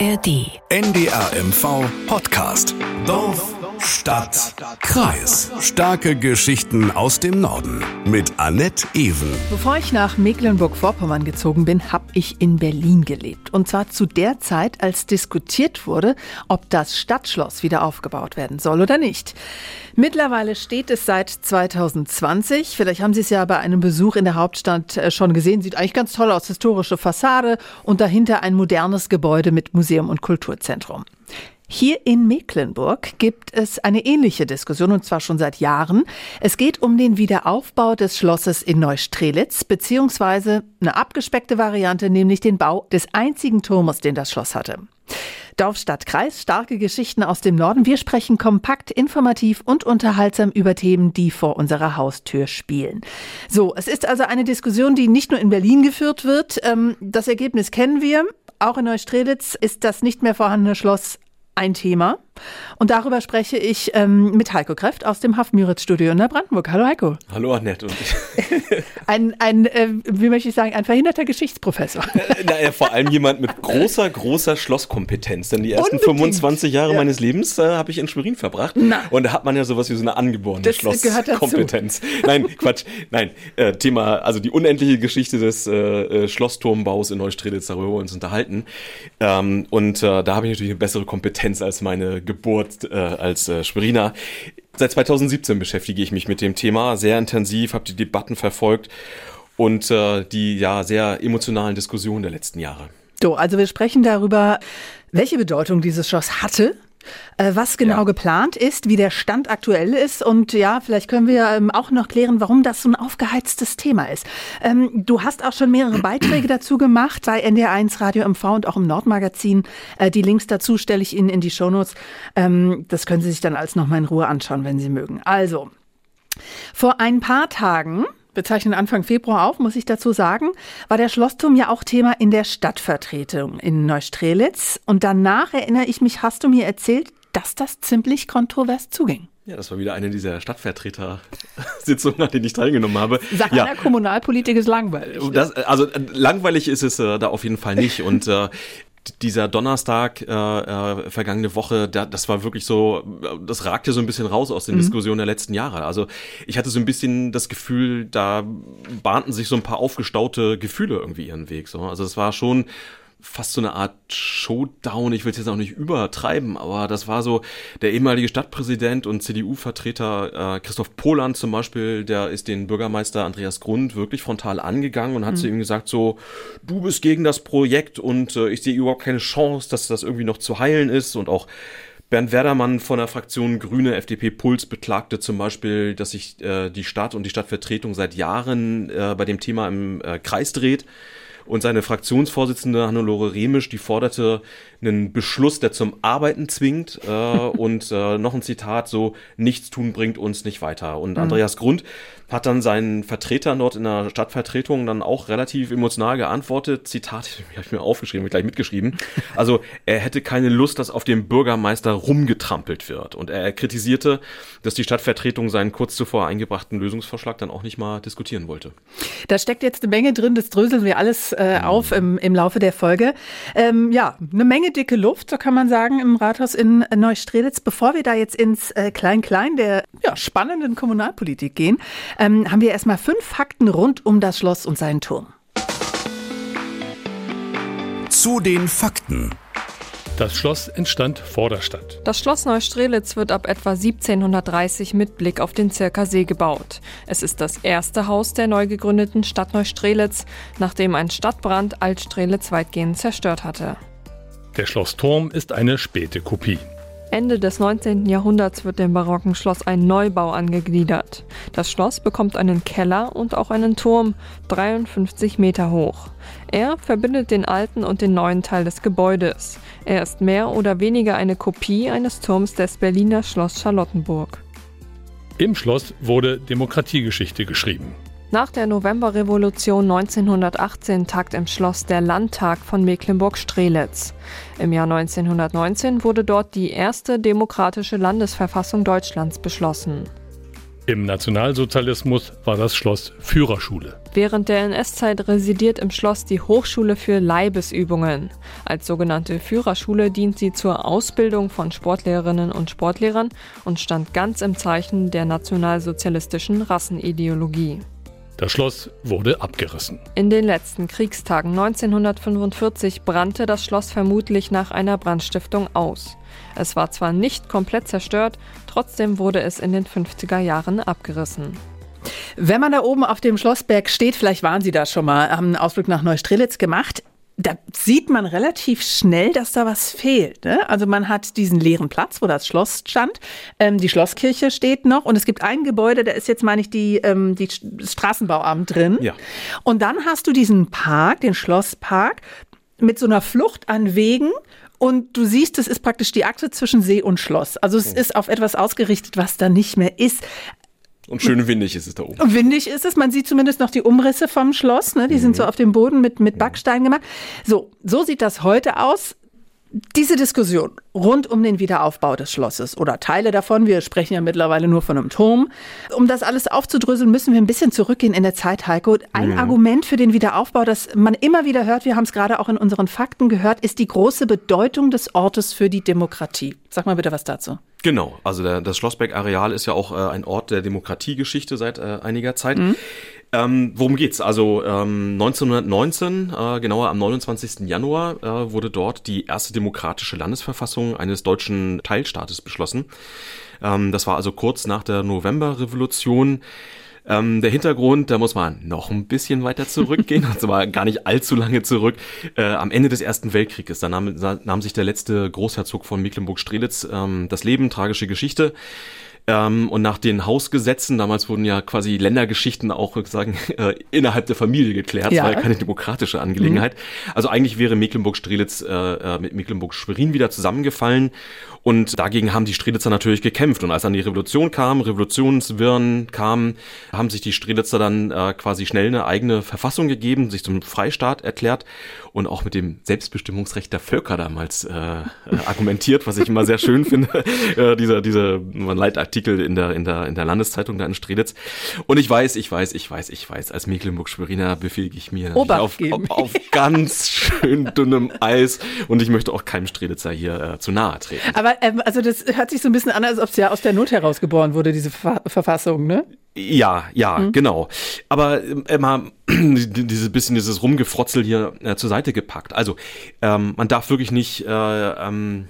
ARD. NDR MV Podcast. Dorf, Stadt, Kreis. Starke Geschichten aus dem Norden. Mit Annette Ewen. Bevor ich nach Mecklenburg-Vorpommern gezogen bin, habe ich in Berlin gelebt. Und zwar zu der Zeit, als diskutiert wurde, ob das Stadtschloss wieder aufgebaut werden soll oder nicht. Mittlerweile steht es seit 2020. Vielleicht haben Sie es ja bei einem Besuch in der Hauptstadt äh, schon gesehen. Sieht eigentlich ganz toll aus. Historische Fassade und dahinter ein modernes Gebäude mit Museum und Kulturzentrum. Hier in Mecklenburg gibt es eine ähnliche Diskussion und zwar schon seit Jahren. Es geht um den Wiederaufbau des Schlosses in Neustrelitz beziehungsweise eine abgespeckte Variante, nämlich den Bau des einzigen Turmes, den das Schloss hatte. Dorf, Stadt, Kreis, starke Geschichten aus dem Norden. Wir sprechen kompakt, informativ und unterhaltsam über Themen, die vor unserer Haustür spielen. So, es ist also eine Diskussion, die nicht nur in Berlin geführt wird. Ähm, das Ergebnis kennen wir. Auch in Neustrelitz ist das nicht mehr vorhandene Schloss ein Thema. Und darüber spreche ich ähm, mit Heiko Kreft aus dem Haft-Müritz-Studio in der Brandenburg. Hallo Heiko. Hallo Annette. Ein, ein äh, wie möchte ich sagen, ein verhinderter Geschichtsprofessor. Äh, naja, vor allem jemand mit großer, großer Schlosskompetenz. Denn die ersten Unbedingt. 25 Jahre ja. meines Lebens äh, habe ich in Schwerin verbracht. Na. Und da hat man ja sowas wie so eine angeborene Schlosskompetenz. Nein, Quatsch. Nein, äh, Thema, also die unendliche Geschichte des äh, äh Schlossturmbaus in Neustrelitz, darüber wir uns unterhalten. Ähm, und da habe ich natürlich eine bessere Kompetenz als meine Geburt äh, als äh, Schweriner. Seit 2017 beschäftige ich mich mit dem Thema sehr intensiv, habe die Debatten verfolgt und äh, die ja sehr emotionalen Diskussionen der letzten Jahre. So, also wir sprechen darüber, welche Bedeutung dieses Schloss hatte was genau ja. geplant ist, wie der Stand aktuell ist und ja, vielleicht können wir ähm, auch noch klären, warum das so ein aufgeheiztes Thema ist. Ähm, du hast auch schon mehrere Beiträge dazu gemacht bei NDR1 Radio MV und auch im Nordmagazin. Äh, die Links dazu stelle ich Ihnen in die Shownotes. Ähm, das können Sie sich dann alles nochmal in Ruhe anschauen, wenn Sie mögen. Also, vor ein paar Tagen wir zeichnen Anfang Februar auf, muss ich dazu sagen, war der Schlossturm ja auch Thema in der Stadtvertretung in Neustrelitz. Und danach erinnere ich mich, hast du mir erzählt, dass das ziemlich kontrovers zuging. Ja, das war wieder eine dieser Stadtvertreter-Sitzungen, an denen ich teilgenommen habe. Sag ja. einer, Kommunalpolitik ist langweilig. Das, also langweilig ist es äh, da auf jeden Fall nicht. Und äh, dieser Donnerstag äh, äh, vergangene Woche, da, das war wirklich so, das ragte so ein bisschen raus aus den mhm. Diskussionen der letzten Jahre. Also ich hatte so ein bisschen das Gefühl, da bahnten sich so ein paar aufgestaute Gefühle irgendwie ihren Weg. So. Also es war schon fast so eine Art Showdown. Ich will es jetzt auch nicht übertreiben, aber das war so der ehemalige Stadtpräsident und CDU-Vertreter äh, Christoph Poland zum Beispiel, der ist den Bürgermeister Andreas Grund wirklich frontal angegangen und hat mhm. zu ihm gesagt so, du bist gegen das Projekt und äh, ich sehe überhaupt keine Chance, dass das irgendwie noch zu heilen ist und auch Bernd Werdermann von der Fraktion Grüne FDP Puls beklagte zum Beispiel, dass sich äh, die Stadt und die Stadtvertretung seit Jahren äh, bei dem Thema im äh, Kreis dreht. Und seine Fraktionsvorsitzende Hannelore Remisch, die forderte einen Beschluss, der zum Arbeiten zwingt. Äh, und äh, noch ein Zitat, so, nichts tun bringt uns nicht weiter. Und mhm. Andreas Grund hat dann seinen Vertreter dort in der Stadtvertretung dann auch relativ emotional geantwortet. Zitat, habe ich mir aufgeschrieben, gleich mitgeschrieben. Also er hätte keine Lust, dass auf dem Bürgermeister rumgetrampelt wird. Und er kritisierte, dass die Stadtvertretung seinen kurz zuvor eingebrachten Lösungsvorschlag dann auch nicht mal diskutieren wollte. Da steckt jetzt eine Menge drin, das dröseln wir alles äh, mhm. auf im, im Laufe der Folge. Ähm, ja, eine Menge dicke Luft, so kann man sagen, im Rathaus in Neustrelitz. Bevor wir da jetzt ins äh, Klein-Klein der ja, spannenden Kommunalpolitik gehen, ähm, haben wir erstmal fünf Fakten rund um das Schloss und seinen Turm. Zu den Fakten. Das Schloss entstand vor der Stadt. Das Schloss Neustrelitz wird ab etwa 1730 mit Blick auf den Zirkersee gebaut. Es ist das erste Haus der neu gegründeten Stadt Neustrelitz, nachdem ein Stadtbrand Altstrelitz weitgehend zerstört hatte. Der Schlossturm ist eine späte Kopie. Ende des 19. Jahrhunderts wird dem barocken Schloss ein Neubau angegliedert. Das Schloss bekommt einen Keller und auch einen Turm, 53 Meter hoch. Er verbindet den alten und den neuen Teil des Gebäudes. Er ist mehr oder weniger eine Kopie eines Turms des Berliner Schloss Charlottenburg. Im Schloss wurde Demokratiegeschichte geschrieben. Nach der Novemberrevolution 1918 tagt im Schloss der Landtag von Mecklenburg-Strelitz. Im Jahr 1919 wurde dort die erste demokratische Landesverfassung Deutschlands beschlossen. Im Nationalsozialismus war das Schloss Führerschule. Während der NS-Zeit residiert im Schloss die Hochschule für Leibesübungen. Als sogenannte Führerschule dient sie zur Ausbildung von Sportlehrerinnen und Sportlehrern und stand ganz im Zeichen der nationalsozialistischen Rassenideologie. Das Schloss wurde abgerissen. In den letzten Kriegstagen 1945 brannte das Schloss vermutlich nach einer Brandstiftung aus. Es war zwar nicht komplett zerstört, trotzdem wurde es in den 50er Jahren abgerissen. Wenn man da oben auf dem Schlossberg steht, vielleicht waren Sie da schon mal, haben einen Ausflug nach Neustrelitz gemacht, da sieht man relativ schnell, dass da was fehlt. Ne? Also man hat diesen leeren Platz, wo das Schloss stand. Ähm, die Schlosskirche steht noch und es gibt ein Gebäude, da ist jetzt, meine ich, die, ähm, die Straßenbauamt drin. Ja. Und dann hast du diesen Park, den Schlosspark, mit so einer Flucht an Wegen und du siehst, es ist praktisch die Achse zwischen See und Schloss. Also es ist auf etwas ausgerichtet, was da nicht mehr ist. Und schön windig ist es da oben. Und windig ist es. Man sieht zumindest noch die Umrisse vom Schloss. Ne? Die sind so auf dem Boden mit, mit Backstein gemacht. So, so sieht das heute aus. Diese Diskussion rund um den Wiederaufbau des Schlosses oder Teile davon, wir sprechen ja mittlerweile nur von einem Turm, um das alles aufzudröseln, müssen wir ein bisschen zurückgehen in der Zeit, Heiko. Ein Argument für den Wiederaufbau, das man immer wieder hört, wir haben es gerade auch in unseren Fakten gehört, ist die große Bedeutung des Ortes für die Demokratie. Sag mal bitte was dazu. Genau, also der, das Schlossberg-Areal ist ja auch äh, ein Ort der Demokratiegeschichte seit äh, einiger Zeit. Ähm, worum geht's? Also ähm, 1919, äh, genauer am 29. Januar, äh, wurde dort die erste demokratische Landesverfassung eines deutschen Teilstaates beschlossen. Ähm, das war also kurz nach der Novemberrevolution. Ähm, der Hintergrund, da muss man noch ein bisschen weiter zurückgehen, und zwar gar nicht allzu lange zurück. Äh, am Ende des Ersten Weltkrieges, da nahm, nahm sich der letzte Großherzog von Mecklenburg-Strelitz ähm, das Leben, tragische Geschichte. Ähm, und nach den Hausgesetzen, damals wurden ja quasi Ländergeschichten auch sozusagen äh, innerhalb der Familie geklärt. Ja. Das war ja keine demokratische Angelegenheit. Also eigentlich wäre Mecklenburg-Strelitz äh, äh, mit Mecklenburg-Schwerin wieder zusammengefallen. Und dagegen haben die Strelitzer natürlich gekämpft. Und als dann die Revolution kam, Revolutionswirren kamen, haben sich die Strelitzer dann äh, quasi schnell eine eigene Verfassung gegeben, sich zum Freistaat erklärt und auch mit dem Selbstbestimmungsrecht der Völker damals äh, äh, argumentiert, was ich immer sehr schön finde. äh, dieser dieser Leitartikel in der in der in der Landeszeitung da in Strelitz. Und ich weiß, ich weiß, ich weiß, ich weiß, als Mecklenburg-Schweriner befähige ich mir auf, auf, auf ganz schön dünnem Eis und ich möchte auch keinem Strelitzer hier äh, zu nahe treten. Aber ähm, also das hört sich so ein bisschen an, als ob es ja aus der Not heraus geboren wurde, diese Ver Verfassung, ne? Ja, ja, Mhm. genau. Aber ähm, immer dieses bisschen dieses Rumgefrotzel hier äh, zur Seite gepackt. Also ähm, man darf wirklich nicht äh, ähm,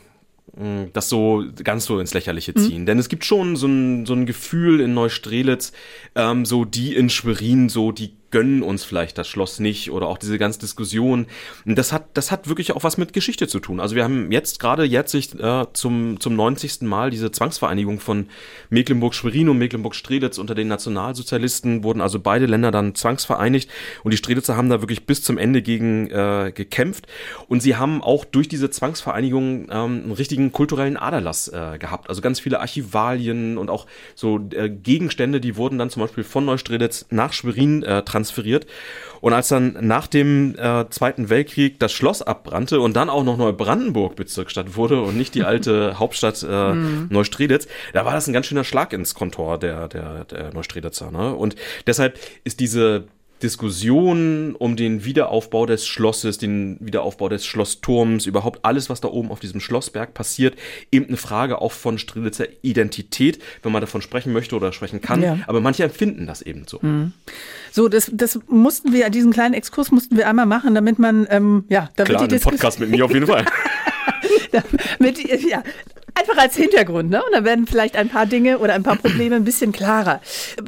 mh, das so ganz so ins Lächerliche Mhm. ziehen. Denn es gibt schon so ein, so ein Gefühl in Neustrelitz, ähm, so die in Schwerin, so die gönnen uns vielleicht das Schloss nicht oder auch diese ganze Diskussion. Das hat, das hat wirklich auch was mit Geschichte zu tun. Also wir haben jetzt gerade jetzt sich äh, zum, zum 90. Mal diese Zwangsvereinigung von Mecklenburg-Schwerin und Mecklenburg-Strelitz unter den Nationalsozialisten wurden also beide Länder dann zwangsvereinigt und die Strelitzer haben da wirklich bis zum Ende gegen äh, gekämpft und sie haben auch durch diese Zwangsvereinigung ähm, einen richtigen kulturellen Aderlass äh, gehabt. Also ganz viele Archivalien und auch so äh, Gegenstände, die wurden dann zum Beispiel von Neustrelitz nach Schwerin äh, transferiert. Und als dann nach dem äh, Zweiten Weltkrieg das Schloss abbrannte und dann auch noch Neubrandenburg Bezirksstadt wurde und nicht die alte Hauptstadt äh, Neustrelitz, da war das ein ganz schöner Schlag ins Kontor der, der, der Neustrelitzer. Ne? Und deshalb ist diese Diskussion um den Wiederaufbau des Schlosses, den Wiederaufbau des Schlossturms, überhaupt alles, was da oben auf diesem Schlossberg passiert, eben eine Frage auch von Strelitzer Identität, wenn man davon sprechen möchte oder sprechen kann. Ja. Aber manche empfinden das eben so. So, das, das mussten wir, diesen kleinen Exkurs mussten wir einmal machen, damit man, ähm, ja, damit Klar, die Diskussion, Podcast mit mir auf jeden Fall. damit, ja, einfach als Hintergrund, ne? Und dann werden vielleicht ein paar Dinge oder ein paar Probleme ein bisschen klarer.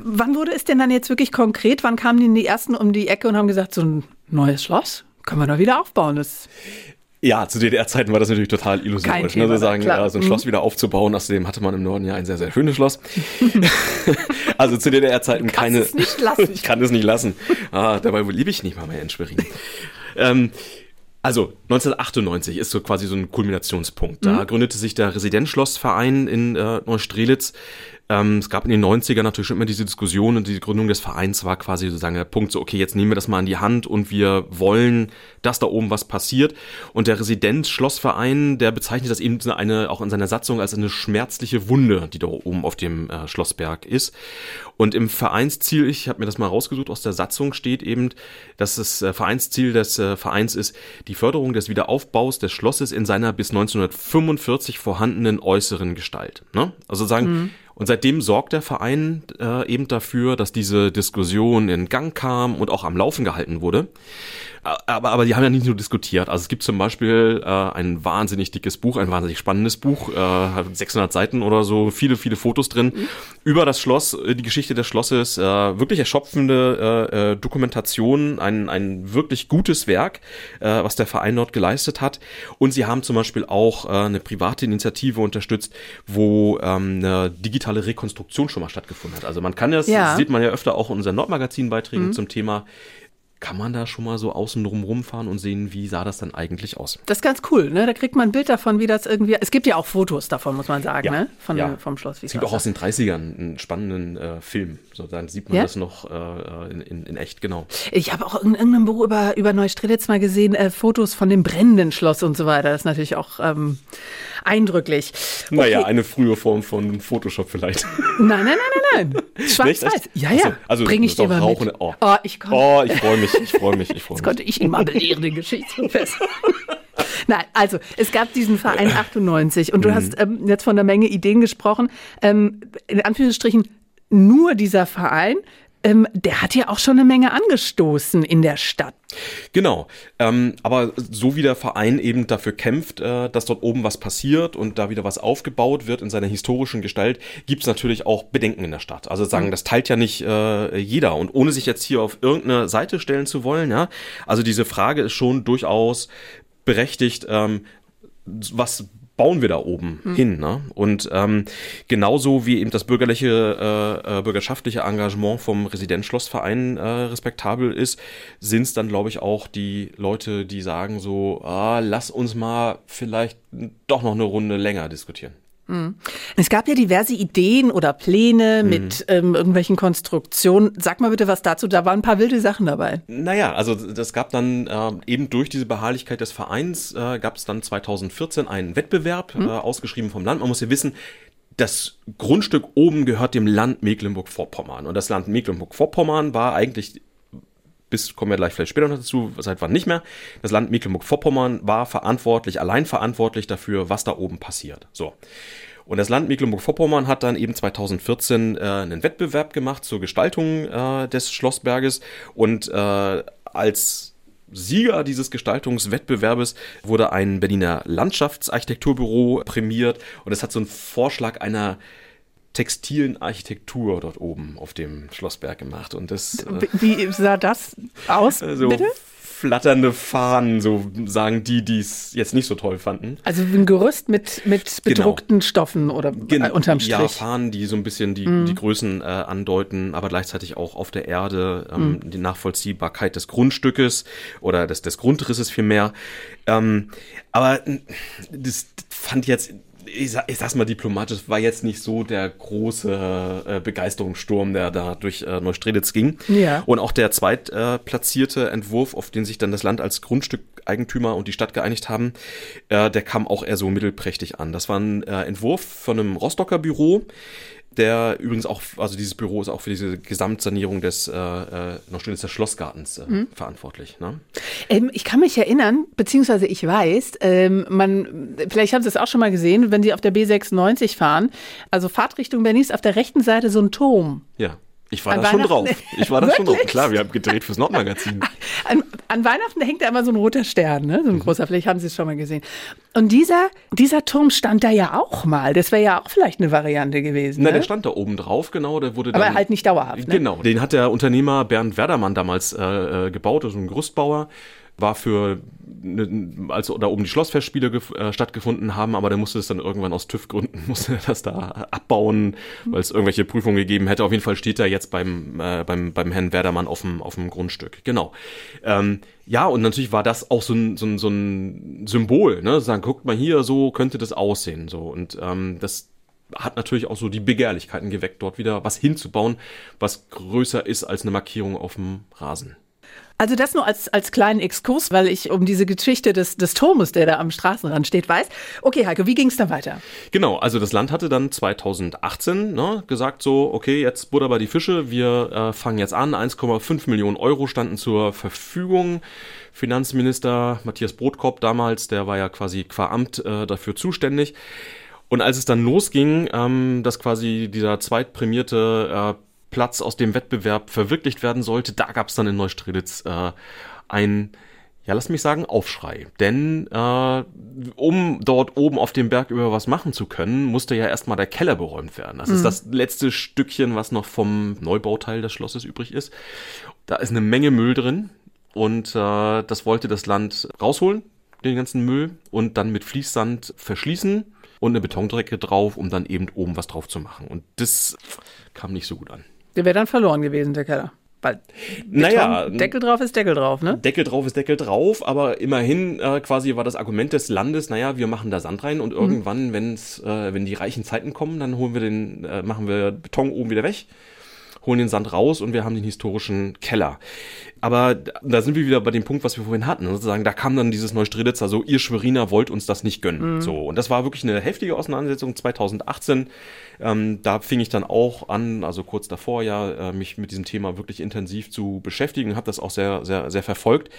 Wann wurde es denn dann jetzt wirklich konkret? Wann kamen denn die ersten um die Ecke und haben gesagt, so ein neues Schloss? Können wir doch wieder aufbauen. Das Ja, zu DDR-Zeiten war das natürlich total illusorisch. Thema, Ne? Wir sagen, klar. ja, so ein Mhm. Schloss wieder aufzubauen. Außerdem hatte man im Norden ja ein sehr, sehr schönes Schloss. also zu DDR-Zeiten keine. es nicht lassen. ich kann es nicht lassen. Ah, dabei liebe ich nicht mal mehr in Schwerin. ähm, also 1998 ist so quasi so ein Kulminationspunkt. Da gründete sich der Residenzschlossverein in äh, Neustrelitz. Ähm, es gab in den 90ern natürlich schon immer diese Diskussion und die Gründung des Vereins war quasi sozusagen der Punkt, so okay, jetzt nehmen wir das mal in die Hand und wir wollen, dass da oben was passiert. Und der Residenzschlossverein, der bezeichnet das eben eine, auch in seiner Satzung als eine schmerzliche Wunde, die da oben auf dem äh, Schlossberg ist. Und im Vereinsziel, ich habe mir das mal rausgesucht, aus der Satzung steht eben, dass das äh, Vereinsziel des äh, Vereins ist, die Förderung des Wiederaufbaus des Schlosses in seiner bis 1945 vorhandenen äußeren Gestalt. Ne? Also sagen, mhm. Und seitdem sorgt der Verein äh, eben dafür, dass diese Diskussion in Gang kam und auch am Laufen gehalten wurde. Aber, aber die haben ja nicht nur diskutiert. Also es gibt zum Beispiel äh, ein wahnsinnig dickes Buch, ein wahnsinnig spannendes Buch, äh, 600 Seiten oder so, viele, viele Fotos drin, mhm. über das Schloss, äh, die Geschichte des Schlosses, äh, wirklich erschöpfende äh, äh, Dokumentation, ein, ein wirklich gutes Werk, äh, was der Verein dort geleistet hat. Und sie haben zum Beispiel auch äh, eine private Initiative unterstützt, wo ähm, eine digitale Rekonstruktion schon mal stattgefunden hat. Also man kann das, ja. sieht man ja öfter auch in unseren Nordmagazin-Beiträgen mhm. zum Thema kann man da schon mal so außen drum rumfahren und sehen, wie sah das dann eigentlich aus. Das ist ganz cool, ne? Da kriegt man ein Bild davon, wie das irgendwie. Es gibt ja auch Fotos davon, muss man sagen, ja, ne? Von, ja. vom Schloss. Wie es gibt auch aus den 30ern einen spannenden äh, Film. So, dann sieht man ja? das noch äh, in, in, in, echt, genau. Ich habe auch in irgendeinem Buch über, über Neustrelitz mal gesehen, äh, Fotos von dem brennenden Schloss und so weiter. Das ist natürlich auch ähm, eindrücklich. Okay. Naja, eine frühe Form von Photoshop vielleicht. Nein, nein, nein, nein, nein. Schwarz-Weiß. Ja, ja. Also, also bringe ich dir mal mit. Oh, oh ich, oh, ich freue mich, ich freue mich, ich freue mich. Jetzt konnte ich ihn mal belehren, den Geschichtsprofessor. Nein, also es gab diesen Verein 98 und du mhm. hast ähm, jetzt von der Menge Ideen gesprochen. Ähm, in Anführungsstrichen nur dieser Verein ähm, der hat ja auch schon eine Menge angestoßen in der Stadt. Genau, ähm, aber so wie der Verein eben dafür kämpft, äh, dass dort oben was passiert und da wieder was aufgebaut wird in seiner historischen Gestalt, gibt es natürlich auch Bedenken in der Stadt. Also sagen, mhm. das teilt ja nicht äh, jeder. Und ohne sich jetzt hier auf irgendeine Seite stellen zu wollen, ja, also diese Frage ist schon durchaus berechtigt, ähm, was bauen wir da oben hm. hin. Ne? Und ähm, genauso wie eben das bürgerliche, äh, äh, bürgerschaftliche Engagement vom Residenzschlossverein äh, respektabel ist, sind es dann, glaube ich, auch die Leute, die sagen so, ah, lass uns mal vielleicht doch noch eine Runde länger diskutieren. Mhm. Es gab ja diverse Ideen oder Pläne mhm. mit ähm, irgendwelchen Konstruktionen. Sag mal bitte was dazu. Da waren ein paar wilde Sachen dabei. Naja, also das gab dann äh, eben durch diese Beharrlichkeit des Vereins äh, gab es dann 2014 einen Wettbewerb, mhm. äh, ausgeschrieben vom Land. Man muss ja wissen, das Grundstück oben gehört dem Land Mecklenburg-Vorpommern. Und das Land Mecklenburg-Vorpommern war eigentlich bis kommen wir gleich vielleicht später noch dazu, seit wann nicht mehr. Das Land Mecklenburg-Vorpommern war verantwortlich, allein verantwortlich dafür, was da oben passiert. So. Und das Land Mecklenburg-Vorpommern hat dann eben 2014 äh, einen Wettbewerb gemacht zur Gestaltung äh, des Schlossberges und äh, als Sieger dieses Gestaltungswettbewerbes wurde ein Berliner Landschaftsarchitekturbüro prämiert und es hat so einen Vorschlag einer textilen Architektur dort oben auf dem Schlossberg gemacht. Und das, äh, Wie sah das aus? Also bitte? flatternde Fahnen, so sagen die, die es jetzt nicht so toll fanden. Also ein Gerüst mit, mit genau. bedruckten genau. Stoffen oder Gen unterm Strich. Ja, Fahnen, die so ein bisschen die, mhm. die Größen äh, andeuten, aber gleichzeitig auch auf der Erde ähm, mhm. die Nachvollziehbarkeit des Grundstückes oder des, des Grundrisses vielmehr. Ähm, aber das fand jetzt ich, sag, ich sag's mal diplomatisch, war jetzt nicht so der große äh, Begeisterungssturm, der da durch äh, Neustrelitz ging. Ja. Und auch der zweitplatzierte äh, Entwurf, auf den sich dann das Land als Grundstückeigentümer und die Stadt geeinigt haben, äh, der kam auch eher so mittelprächtig an. Das war ein äh, Entwurf von einem Rostocker Büro, der übrigens auch, also dieses Büro ist auch für diese Gesamtsanierung des äh, äh, Neustrelitzer Schlossgartens äh, mhm. verantwortlich. Ne? Ähm, ich kann mich erinnern, beziehungsweise ich weiß, ähm, man, vielleicht haben Sie es auch schon mal gesehen, wenn Sie auf der B96 fahren, also Fahrtrichtung Berlin ist auf der rechten Seite so ein Turm. Ja. Ich war da schon drauf. Ich war da schon drauf. Klar, wir haben gedreht fürs Nordmagazin. An, an, Weihnachten hängt da immer so ein roter Stern, ne? so ein mhm. großer. Vielleicht haben Sie es schon mal gesehen. Und dieser, dieser Turm stand da ja auch mal. Das wäre ja auch vielleicht eine Variante gewesen. Na, ne? der stand da oben drauf, genau. Der wurde dann, Aber halt nicht dauerhaft. Ne? Genau. Den hat der Unternehmer Bernd Werdermann damals äh, äh gebaut, also ein Gerüstbauer war für, als da oben die Schlossfestspiele äh, stattgefunden haben, aber der musste es dann irgendwann aus TÜV-Gründen, musste das da abbauen, weil es irgendwelche Prüfungen gegeben hätte. Auf jeden Fall steht er jetzt beim, äh, beim, beim Herrn Werdermann auf dem, auf dem Grundstück. Genau. Ähm, ja, und natürlich war das auch so ein, so ein, so ein Symbol, ne? Sagen, guckt mal hier, so könnte das aussehen. So. Und ähm, das hat natürlich auch so die Begehrlichkeiten geweckt, dort wieder was hinzubauen, was größer ist als eine Markierung auf dem Rasen. Also das nur als, als kleinen Exkurs, weil ich um diese Geschichte des, des Turmes, der da am Straßenrand steht, weiß. Okay, Heiko, wie ging es dann weiter? Genau, also das Land hatte dann 2018 ne, gesagt so, okay, jetzt Butter bei die Fische, wir äh, fangen jetzt an, 1,5 Millionen Euro standen zur Verfügung. Finanzminister Matthias Brotkopf damals, der war ja quasi qua Amt äh, dafür zuständig. Und als es dann losging, ähm, dass quasi dieser zweitprämierte äh, Platz aus dem Wettbewerb verwirklicht werden sollte, da gab es dann in Neustrelitz äh, ein, ja, lass mich sagen, Aufschrei. Denn äh, um dort oben auf dem Berg über was machen zu können, musste ja erstmal der Keller beräumt werden. Das mhm. ist das letzte Stückchen, was noch vom Neubauteil des Schlosses übrig ist. Da ist eine Menge Müll drin und äh, das wollte das Land rausholen, den ganzen Müll, und dann mit Fließsand verschließen und eine Betondrecke drauf, um dann eben oben was drauf zu machen. Und das kam nicht so gut an. Der wäre dann verloren gewesen, der Keller. Weil Beton, naja, Deckel drauf ist Deckel drauf, ne? Deckel drauf ist Deckel drauf, aber immerhin äh, quasi war das Argument des Landes, naja, wir machen da Sand rein und mhm. irgendwann, wenn's, äh, wenn die reichen Zeiten kommen, dann holen wir den, äh, machen wir Beton oben wieder weg holen den Sand raus und wir haben den historischen Keller. Aber da sind wir wieder bei dem Punkt, was wir vorhin hatten. Sozusagen, da kam dann dieses Neustrelitzer, so, ihr Schweriner wollt uns das nicht gönnen. Mhm. So. Und das war wirklich eine heftige Auseinandersetzung 2018. Ähm, da fing ich dann auch an, also kurz davor ja, äh, mich mit diesem Thema wirklich intensiv zu beschäftigen, habe das auch sehr, sehr, sehr verfolgt.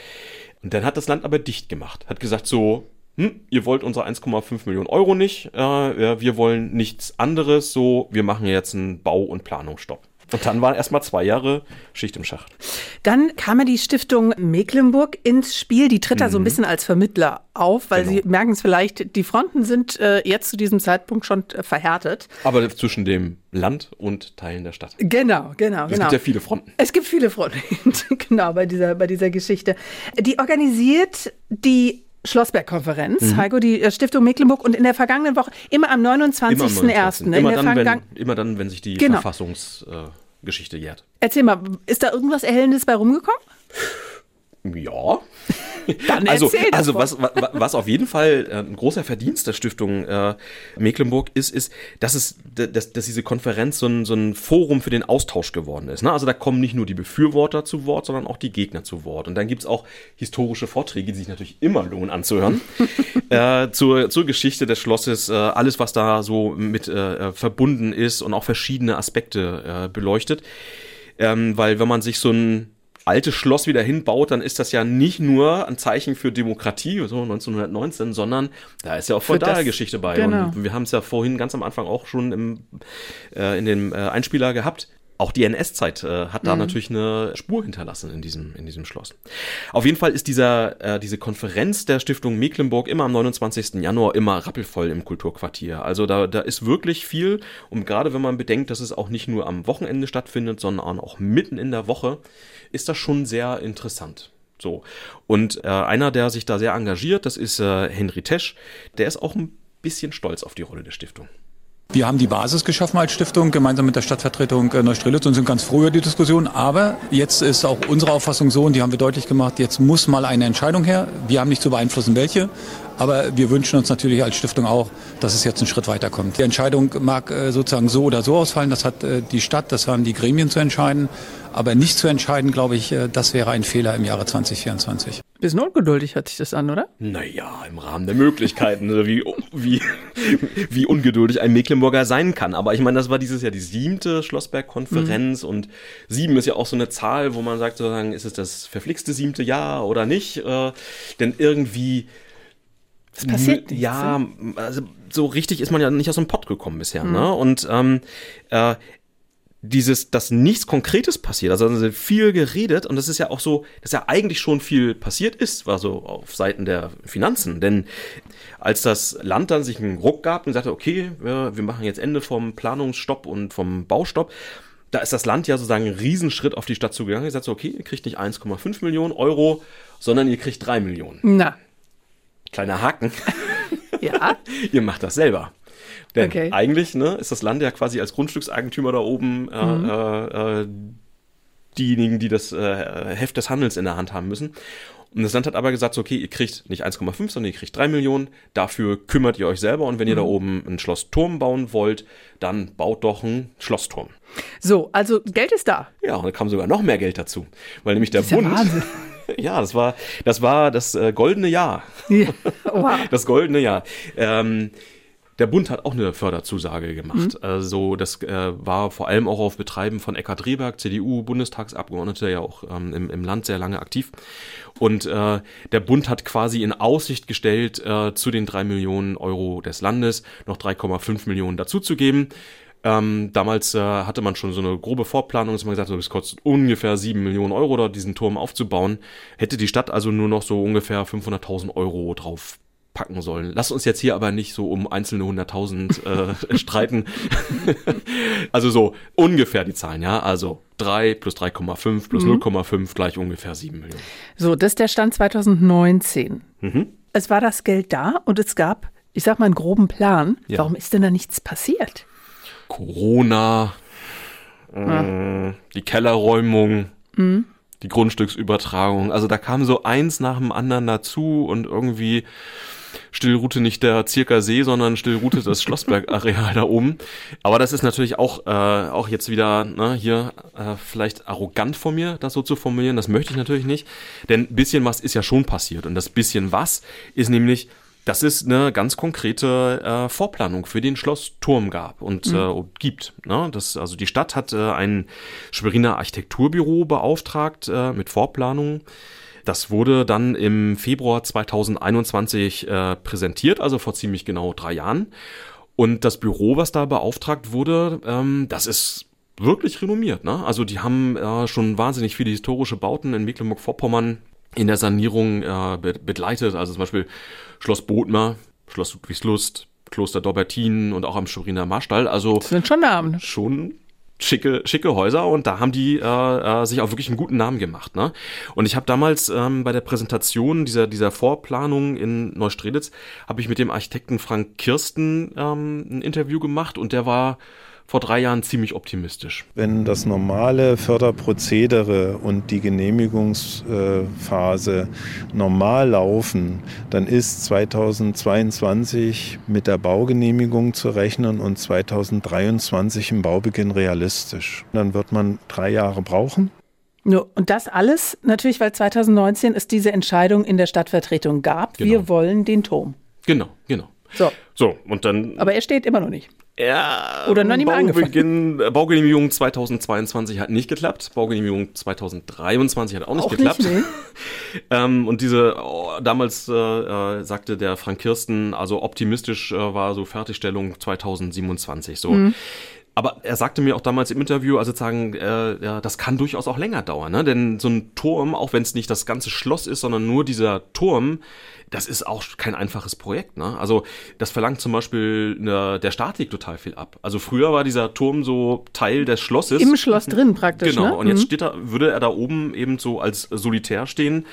Und dann hat das Land aber dicht gemacht, hat gesagt so, hm, ihr wollt unsere 1,5 Millionen Euro nicht, äh, wir wollen nichts anderes, so, wir machen jetzt einen Bau- und Planungsstopp. Und dann waren erstmal zwei Jahre Schicht im Schacht. Dann kam ja die Stiftung Mecklenburg ins Spiel. Die tritt mhm. da so ein mhm. bisschen als Vermittler auf, weil genau. Sie merken es vielleicht, die Fronten sind äh, jetzt zu diesem Zeitpunkt schon äh, verhärtet. Aber zwischen dem Land und Teilen der Stadt. Genau, genau. Es genau. gibt ja viele Fronten. Es gibt viele Fronten, genau, bei dieser, bei dieser Geschichte. Die organisiert die Schlossberg-Konferenz, mhm. Heiko, die äh, Stiftung Mecklenburg und in der vergangenen Woche immer am 29.01. Ne? Immer, dann, wenn, immer dann, wenn sich die genau. Verfassungsgeschichte äh, jährt. Erzähl mal, ist da irgendwas Erhellendes bei rumgekommen? Ja. Dann also, also was, was, was auf jeden Fall äh, ein großer Verdienst der Stiftung äh, Mecklenburg ist, ist, dass es, dass, dass diese Konferenz so ein, so ein Forum für den Austausch geworden ist. Ne? Also da kommen nicht nur die Befürworter zu Wort, sondern auch die Gegner zu Wort. Und dann gibt's auch historische Vorträge, die sich natürlich immer lohnen anzuhören, äh, zur, zur Geschichte des Schlosses, äh, alles, was da so mit äh, verbunden ist und auch verschiedene Aspekte äh, beleuchtet. Ähm, weil wenn man sich so ein alte Schloss wieder hinbaut, dann ist das ja nicht nur ein Zeichen für Demokratie, so 1919, sondern da ist ja auch Feudalgeschichte bei. Genau. Und wir haben es ja vorhin ganz am Anfang auch schon im, äh, in dem äh, Einspieler gehabt. Auch die NS-Zeit äh, hat da mhm. natürlich eine Spur hinterlassen in diesem, in diesem Schloss. Auf jeden Fall ist dieser, äh, diese Konferenz der Stiftung Mecklenburg immer am 29. Januar immer rappelvoll im Kulturquartier. Also da, da ist wirklich viel. Und gerade wenn man bedenkt, dass es auch nicht nur am Wochenende stattfindet, sondern auch mitten in der Woche, ist das schon sehr interessant. So. Und äh, einer, der sich da sehr engagiert, das ist äh, Henry Tesch, der ist auch ein bisschen stolz auf die Rolle der Stiftung. Wir haben die Basis geschaffen als Stiftung gemeinsam mit der Stadtvertretung äh, Neustrelitz und sind ganz froh über die Diskussion. Aber jetzt ist auch unsere Auffassung so, und die haben wir deutlich gemacht, jetzt muss mal eine Entscheidung her. Wir haben nicht zu beeinflussen, welche. Aber wir wünschen uns natürlich als Stiftung auch, dass es jetzt einen Schritt weiterkommt. Die Entscheidung mag äh, sozusagen so oder so ausfallen. Das hat äh, die Stadt, das haben die Gremien zu entscheiden. Aber nicht zu entscheiden, glaube ich, das wäre ein Fehler im Jahre 2024. Bisschen ungeduldig hört sich das an, oder? Naja, im Rahmen der Möglichkeiten, also wie, wie, wie ungeduldig ein Mecklenburger sein kann. Aber ich meine, das war dieses Jahr die siebte Schlossberg-Konferenz mhm. und sieben ist ja auch so eine Zahl, wo man sagt, sozusagen, ist es das verflixte siebte Jahr oder nicht? Äh, denn irgendwie das passiert nicht. Ja, also so richtig ist man ja nicht aus dem Pott gekommen bisher. Mhm. Ne? Und ähm, äh, dieses, dass nichts Konkretes passiert. Also, also viel geredet und das ist ja auch so, dass ja eigentlich schon viel passiert ist, war so auf Seiten der Finanzen. Denn als das Land dann sich einen Ruck gab und sagte, okay, wir, wir machen jetzt Ende vom Planungsstopp und vom Baustopp, da ist das Land ja sozusagen einen Riesenschritt auf die Stadt zugegangen. Gesagt, so, okay, ihr kriegt nicht 1,5 Millionen Euro, sondern ihr kriegt 3 Millionen. Na. Kleiner Haken. ja. ihr macht das selber. Denn okay. eigentlich ne, ist das Land ja quasi als Grundstückseigentümer da oben äh, mhm. äh, diejenigen, die das äh, Heft des Handels in der Hand haben müssen. Und das Land hat aber gesagt, so, okay, ihr kriegt nicht 1,5, sondern ihr kriegt 3 Millionen. Dafür kümmert ihr euch selber. Und wenn ihr da oben einen Schlossturm bauen wollt, dann baut doch einen Schlossturm. So, also Geld ist da. Ja, und da kam sogar noch mehr Geld dazu. Weil nämlich der ja Bund. Wahnsinn. Ja, das war das, war das äh, goldene Jahr. Ja. Oha. Das goldene Jahr. Ähm, der Bund hat auch eine Förderzusage gemacht. Also das äh, war vor allem auch auf Betreiben von Eckhard Rehberg, CDU, Bundestagsabgeordneter, ja auch ähm, im, im Land sehr lange aktiv. Und äh, der Bund hat quasi in Aussicht gestellt, äh, zu den drei Millionen Euro des Landes noch 3,5 Millionen dazuzugeben. Ähm, damals äh, hatte man schon so eine grobe Vorplanung, dass man gesagt hat, es kostet ungefähr 7 Millionen Euro, dort diesen Turm aufzubauen. Hätte die Stadt also nur noch so ungefähr 500.000 Euro drauf packen sollen. Lass uns jetzt hier aber nicht so um einzelne hunderttausend äh, streiten. also so ungefähr die Zahlen, ja. Also 3 plus 3,5 plus 0,5 gleich ungefähr 7 Millionen. So, das ist der Stand 2019. Mhm. Es war das Geld da und es gab, ich sag mal, einen groben Plan. Ja. Warum ist denn da nichts passiert? Corona, äh, die Kellerräumung, die Grundstücksübertragung. Also da kam so eins nach dem anderen dazu und irgendwie Stillroute nicht der Zirker See, sondern Stillroute das Schlossberg-Areal da oben. Aber das ist natürlich auch, äh, auch jetzt wieder ne, hier äh, vielleicht arrogant von mir, das so zu formulieren. Das möchte ich natürlich nicht. Denn ein bisschen was ist ja schon passiert. Und das bisschen was ist nämlich dass es eine ganz konkrete äh, Vorplanung für den Schlossturm gab und äh, gibt. Ne? Das, also die Stadt hat äh, ein Schweriner Architekturbüro beauftragt äh, mit Vorplanung. Das wurde dann im Februar 2021 äh, präsentiert, also vor ziemlich genau drei Jahren. Und das Büro, was da beauftragt wurde, ähm, das ist wirklich renommiert. Ne? Also die haben äh, schon wahnsinnig viele historische Bauten in Mecklenburg-Vorpommern in der Sanierung äh, be begleitet. Also zum Beispiel Schloss Bodmer, Schloss Ludwigslust, Kloster Dorbertin und auch am Schweriner Marstall. Also Das sind schon Namen. schon schicke, schicke Häuser und da haben die äh, äh, sich auch wirklich einen guten Namen gemacht. Ne? Und ich habe damals ähm, bei der Präsentation dieser, dieser Vorplanung in Neustrelitz, habe ich mit dem Architekten Frank Kirsten ähm, ein Interview gemacht und der war vor drei Jahren ziemlich optimistisch. Wenn das normale Förderprozedere und die Genehmigungsphase normal laufen, dann ist 2022 mit der Baugenehmigung zu rechnen und 2023 im Baubeginn realistisch. Dann wird man drei Jahre brauchen. No, und das alles natürlich, weil 2019 es diese Entscheidung in der Stadtvertretung gab. Genau. Wir wollen den Turm. Genau, genau. So, So, und dann aber er steht immer noch nicht. Ja, Oder noch nicht mal Baubeginn, äh, Baugenehmigung 2022 hat nicht geklappt. Baugenehmigung 2023 hat auch nicht Auch geklappt. nicht, nee. ähm, und diese, oh, damals äh, äh, sagte der Frank Kirsten, also optimistisch äh, war so Fertigstellung 2027 so. Mhm. Aber er sagte mir auch damals im Interview, also sagen, äh, ja, das kann durchaus auch länger dauern, ne? Denn so ein Turm, auch wenn es nicht das ganze Schloss ist, sondern nur dieser Turm, das ist auch kein einfaches Projekt, ne? Also das verlangt zum Beispiel ne, der Statik total viel ab. Also früher war dieser Turm so Teil des Schlosses. Im Schloss drin praktisch. Genau, ne? und jetzt Mhm. steht er, würde er da oben eben so als Solitär stehen.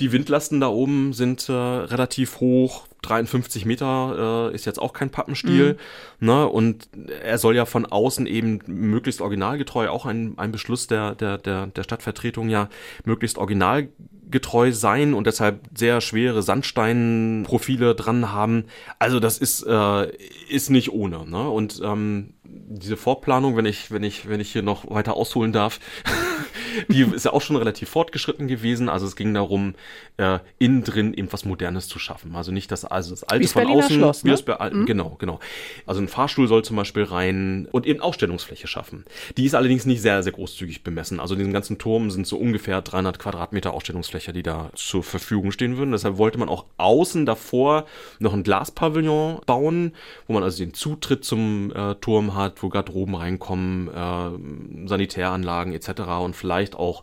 Die Windlasten da oben sind äh, relativ hoch. 53 Meter äh, ist jetzt auch kein Pappenstiel. Ne? Und er soll ja von außen eben möglichst originalgetreu, auch ein, ein Beschluss der, der, der, der Stadtvertretung ja, möglichst originalgetreu sein und deshalb sehr schwere Sandsteinprofile dran haben. Also das ist, äh, ist nicht ohne. Ne? Und ähm, diese Vorplanung, wenn ich, wenn ich, wenn ich hier noch weiter ausholen darf, die ist ja auch schon relativ fortgeschritten gewesen. Also es ging darum, äh, innen drin eben was Modernes zu schaffen. Also nicht das, also das alte von außen, Schloss, wie ne? Be genau, genau. Also ein Fahrstuhl soll zum Beispiel rein und eben Ausstellungsfläche schaffen. Die ist allerdings nicht sehr, sehr großzügig bemessen. Also diesen ganzen Turm sind so ungefähr 300 Quadratmeter Ausstellungsfläche, die da zur Verfügung stehen würden. Deshalb wollte man auch außen davor noch ein Glaspavillon bauen, wo man also den Zutritt zum äh, Turm hat, Garderoben reinkommen, äh, Sanitäranlagen etc. und vielleicht auch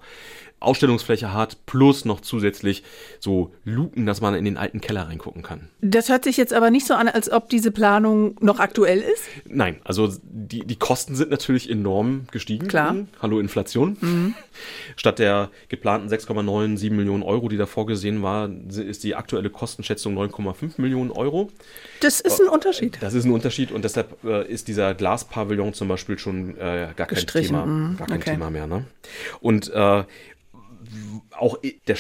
Ausstellungsfläche hat, plus noch zusätzlich so Luken, dass man in den alten Keller reingucken kann. Das hört sich jetzt aber nicht so an, als ob diese Planung noch aktuell ist. Nein, also die, die Kosten sind natürlich enorm gestiegen. Klar. Hallo Inflation. Mhm. Statt der geplanten 6,97 Millionen Euro, die da vorgesehen war, ist die aktuelle Kostenschätzung 9,5 Millionen Euro. Das ist ein Unterschied. Das ist ein Unterschied und deshalb äh, ist dieser Glaspavillon zum Beispiel schon äh, gar kein, Thema, mhm. gar kein okay. Thema mehr. Ne? Und äh, auch der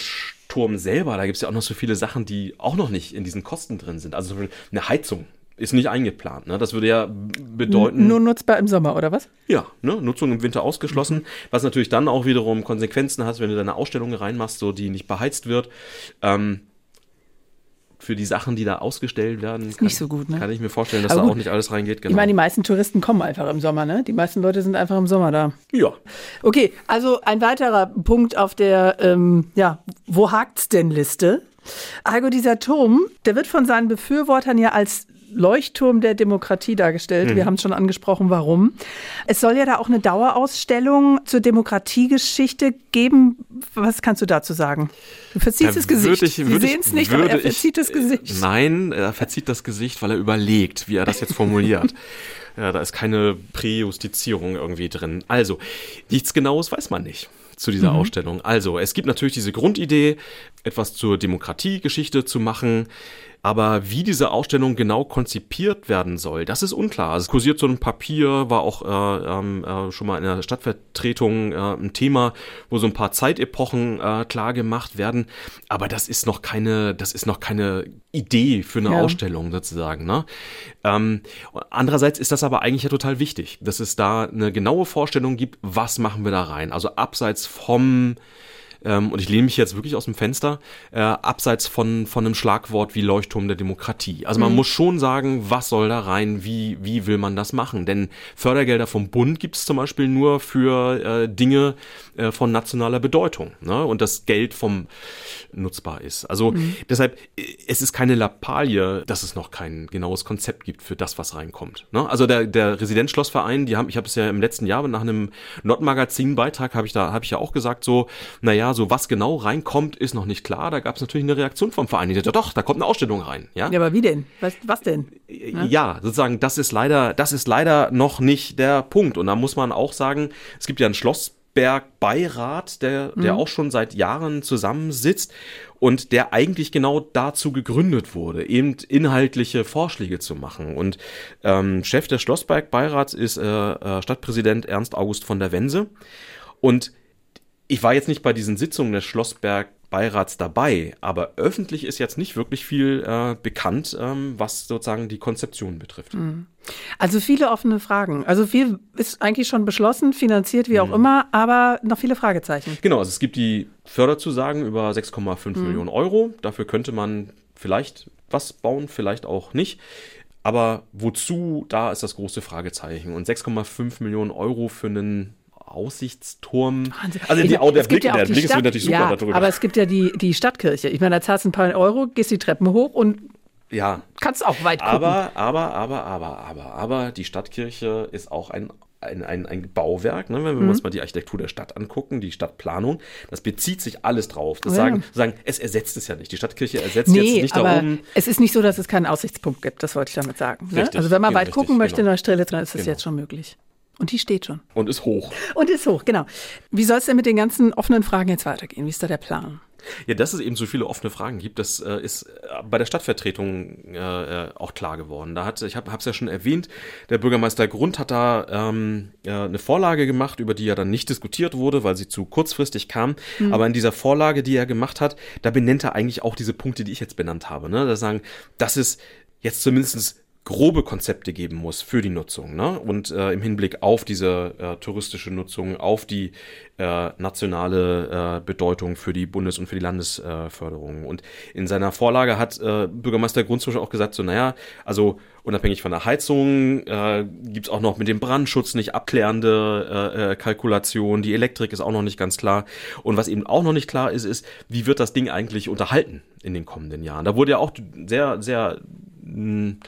Turm selber, da gibt es ja auch noch so viele Sachen, die auch noch nicht in diesen Kosten drin sind. Also eine Heizung ist nicht eingeplant. Ne? Das würde ja bedeuten. Nur nutzbar im Sommer, oder was? Ja, ne? Nutzung im Winter ausgeschlossen. Mhm. Was natürlich dann auch wiederum Konsequenzen hat, wenn du deine Ausstellung reinmachst, so die nicht beheizt wird. Ähm, für die Sachen, die da ausgestellt werden, kann, nicht so gut, ne? kann ich mir vorstellen, dass da auch nicht alles reingeht. Genau. Ich meine, die meisten Touristen kommen einfach im Sommer, ne? Die meisten Leute sind einfach im Sommer da. Ja. Okay, also ein weiterer Punkt auf der, ähm, ja, wo hakt's denn Liste? Also dieser Turm, der wird von seinen Befürwortern ja als Leuchtturm der Demokratie dargestellt. Mhm. Wir haben es schon angesprochen, warum. Es soll ja da auch eine Dauerausstellung zur Demokratiegeschichte geben. Was kannst du dazu sagen? Du verziehst das Gesicht. Ich, Sie sehen es nicht, aber er verzieht ich, das Gesicht. Nein, er verzieht das Gesicht, weil er überlegt, wie er das jetzt formuliert. ja, da ist keine Präjustizierung irgendwie drin. Also, nichts Genaues weiß man nicht zu dieser mhm. Ausstellung. Also, es gibt natürlich diese Grundidee, etwas zur Demokratiegeschichte zu machen. Aber wie diese Ausstellung genau konzipiert werden soll, das ist unklar. Also es kursiert so ein Papier, war auch äh, ähm, äh, schon mal in der Stadtvertretung äh, ein Thema, wo so ein paar Zeitepochen äh, klar gemacht werden. Aber das ist noch keine, das ist noch keine Idee für eine ja. Ausstellung sozusagen. Ne? Ähm, andererseits ist das aber eigentlich ja total wichtig, dass es da eine genaue Vorstellung gibt, was machen wir da rein. Also abseits vom ähm, und ich lehne mich jetzt wirklich aus dem Fenster, äh, abseits von, von einem Schlagwort wie Leuchtturm der Demokratie. Also man mhm. muss schon sagen, was soll da rein, wie, wie will man das machen? Denn Fördergelder vom Bund gibt es zum Beispiel nur für äh, Dinge äh, von nationaler Bedeutung. Ne? Und das Geld vom nutzbar ist. Also mhm. deshalb, es ist keine Lappalie, dass es noch kein genaues Konzept gibt für das, was reinkommt. Ne? Also der, der Residenzschlossverein, die haben, ich habe es ja im letzten Jahr nach einem Not-Magazin-Beitrag, habe ich da, habe ich ja auch gesagt, so, naja, so was genau reinkommt, ist noch nicht klar. Da gab es natürlich eine Reaktion vom Verein. Die sagte, doch, da kommt eine Ausstellung rein. Ja, ja aber wie denn? Was, was denn? Ja? ja, sozusagen, das ist leider, das ist leider noch nicht der Punkt. Und da muss man auch sagen, es gibt ja ein Schloss Beirat, der, der mhm. auch schon seit Jahren zusammensitzt und der eigentlich genau dazu gegründet wurde, eben inhaltliche Vorschläge zu machen. Und ähm, Chef des Schlossberg-Beirats ist äh, äh, Stadtpräsident Ernst August von der Wense. Und ich war jetzt nicht bei diesen Sitzungen des Schlossberg Beirats dabei, aber öffentlich ist jetzt nicht wirklich viel äh, bekannt, ähm, was sozusagen die Konzeption betrifft. Mhm. Also viele offene Fragen. Also viel ist eigentlich schon beschlossen, finanziert, wie auch mhm. immer, aber noch viele Fragezeichen. Genau, also es gibt die Förderzusagen über 6,5 mhm. Millionen Euro. Dafür könnte man vielleicht was bauen, vielleicht auch nicht. Aber wozu, da ist das große Fragezeichen. Und 6,5 Millionen Euro für einen Aussichtsturm. Wahnsinn. Also die, der Blick, ja der Blick Stadt, ist natürlich super ja, darüber. Aber es gibt ja die, die Stadtkirche. Ich meine, da zahlst du ein paar Euro, gehst die Treppen hoch und ja. kannst auch weit gucken. Aber, aber, aber, aber, aber, aber die Stadtkirche ist auch ein ein, ein, ein Bauwerk, ne? wenn wir mhm. uns mal die Architektur der Stadt angucken, die Stadtplanung, das bezieht sich alles drauf. Das oh, sagen, ja. sagen, es ersetzt es ja nicht. Die Stadtkirche ersetzt nee, jetzt nicht aber da oben. Es ist nicht so, dass es keinen Aussichtspunkt gibt, das wollte ich damit sagen. Ne? Richtig, also wenn man weit richtig, gucken möchte genau. in der Stelle, dann ist das genau. jetzt schon möglich. Und die steht schon. Und ist hoch. Und ist hoch, genau. Wie soll es denn mit den ganzen offenen Fragen jetzt weitergehen? Wie ist da der Plan? Ja, dass es eben so viele offene Fragen gibt, das äh, ist äh, bei der Stadtvertretung äh, auch klar geworden. Da hat, ich habe es ja schon erwähnt, der Bürgermeister Grund hat da ähm, äh, eine Vorlage gemacht, über die ja dann nicht diskutiert wurde, weil sie zu kurzfristig kam. Mhm. Aber in dieser Vorlage, die er gemacht hat, da benennt er eigentlich auch diese Punkte, die ich jetzt benannt habe. Ne? Da sagen, das ist jetzt zumindest grobe Konzepte geben muss für die Nutzung. Ne? Und äh, im Hinblick auf diese äh, touristische Nutzung, auf die äh, nationale äh, Bedeutung für die Bundes- und für die Landesförderung. und in seiner Vorlage hat äh, Bürgermeister Grundzusch auch gesagt, so naja, also unabhängig von der Heizung äh, gibt auch noch mit dem Brandschutz nicht abklärende äh, äh, Kalkulation, die Elektrik ist auch noch nicht ganz klar. Und was eben auch noch nicht klar ist, ist, wie wird das Ding eigentlich unterhalten in den kommenden Jahren? Da wurde ja auch sehr, sehr hm,